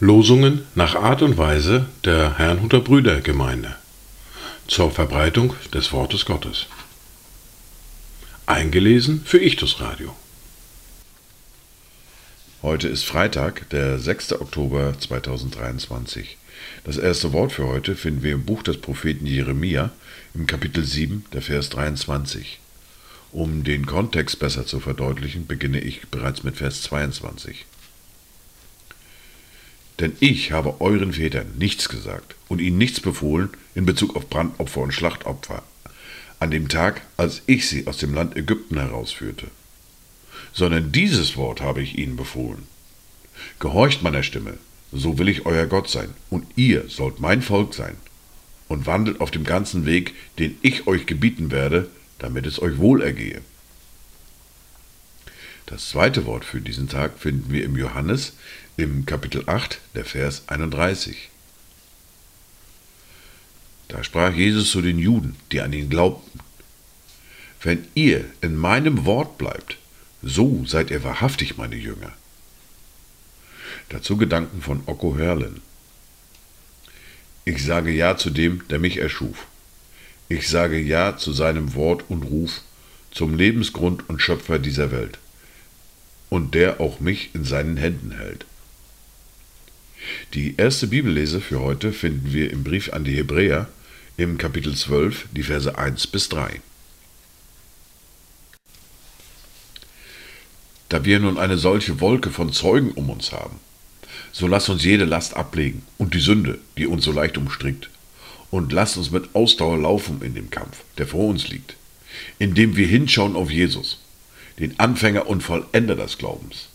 Losungen nach Art und Weise der Herrnhuter Brüdergemeinde zur Verbreitung des Wortes Gottes. Eingelesen für Ichtus Radio. Heute ist Freitag, der 6. Oktober 2023. Das erste Wort für heute finden wir im Buch des Propheten Jeremia im Kapitel 7, der Vers 23. Um den Kontext besser zu verdeutlichen, beginne ich bereits mit Vers 22. Denn ich habe euren Vätern nichts gesagt und ihnen nichts befohlen in Bezug auf Brandopfer und Schlachtopfer, an dem Tag, als ich sie aus dem Land Ägypten herausführte. Sondern dieses Wort habe ich ihnen befohlen. Gehorcht meiner Stimme, so will ich euer Gott sein, und ihr sollt mein Volk sein, und wandelt auf dem ganzen Weg, den ich euch gebieten werde, damit es euch wohl ergehe. Das zweite Wort für diesen Tag finden wir im Johannes im Kapitel 8, der Vers 31. Da sprach Jesus zu den Juden, die an ihn glaubten, Wenn ihr in meinem Wort bleibt, so seid ihr wahrhaftig meine Jünger. Dazu Gedanken von Okko Hörlen. Ich sage Ja zu dem, der mich erschuf. Ich sage Ja zu seinem Wort und Ruf, zum Lebensgrund und Schöpfer dieser Welt und der auch mich in seinen Händen hält. Die erste Bibellese für heute finden wir im Brief an die Hebräer im Kapitel 12, die Verse 1 bis 3. Da wir nun eine solche Wolke von Zeugen um uns haben, so lasst uns jede Last ablegen und die Sünde, die uns so leicht umstrickt, und lasst uns mit Ausdauer laufen in dem Kampf, der vor uns liegt, indem wir hinschauen auf Jesus, den Anfänger und Vollender des Glaubens,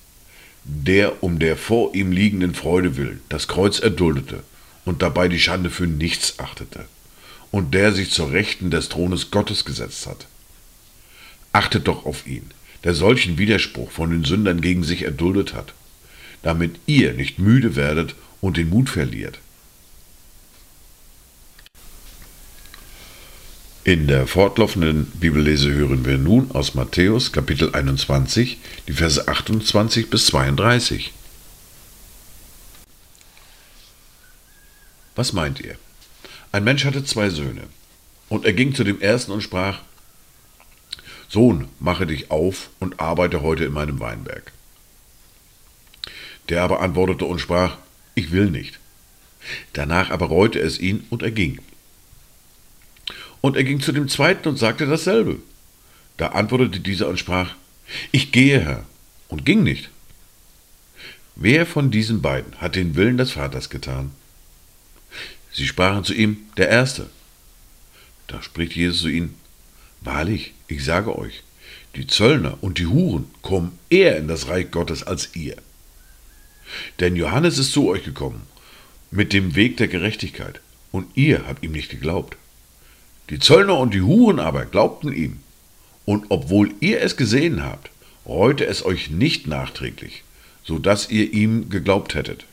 der um der vor ihm liegenden Freude willen das Kreuz erduldete und dabei die Schande für nichts achtete, und der sich zur Rechten des Thrones Gottes gesetzt hat. Achtet doch auf ihn, der solchen Widerspruch von den Sündern gegen sich erduldet hat, damit ihr nicht müde werdet und den Mut verliert. In der fortlaufenden Bibellese hören wir nun aus Matthäus Kapitel 21 die Verse 28 bis 32. Was meint ihr? Ein Mensch hatte zwei Söhne, und er ging zu dem ersten und sprach, Sohn, mache dich auf und arbeite heute in meinem Weinberg. Der aber antwortete und sprach, ich will nicht. Danach aber reute es ihn und er ging. Und er ging zu dem zweiten und sagte dasselbe. Da antwortete dieser und sprach, ich gehe, Herr, und ging nicht. Wer von diesen beiden hat den Willen des Vaters getan? Sie sprachen zu ihm, der Erste. Da spricht Jesus zu ihnen, Wahrlich, ich sage euch, die Zöllner und die Huren kommen eher in das Reich Gottes als ihr. Denn Johannes ist zu euch gekommen mit dem Weg der Gerechtigkeit, und ihr habt ihm nicht geglaubt. Die Zöllner und die Huren aber glaubten ihm. Und obwohl ihr es gesehen habt, reute es euch nicht nachträglich, so dass ihr ihm geglaubt hättet.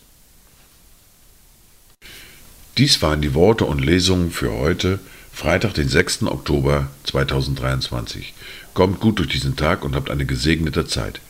Dies waren die Worte und Lesungen für heute, Freitag, den 6. Oktober 2023. Kommt gut durch diesen Tag und habt eine gesegnete Zeit.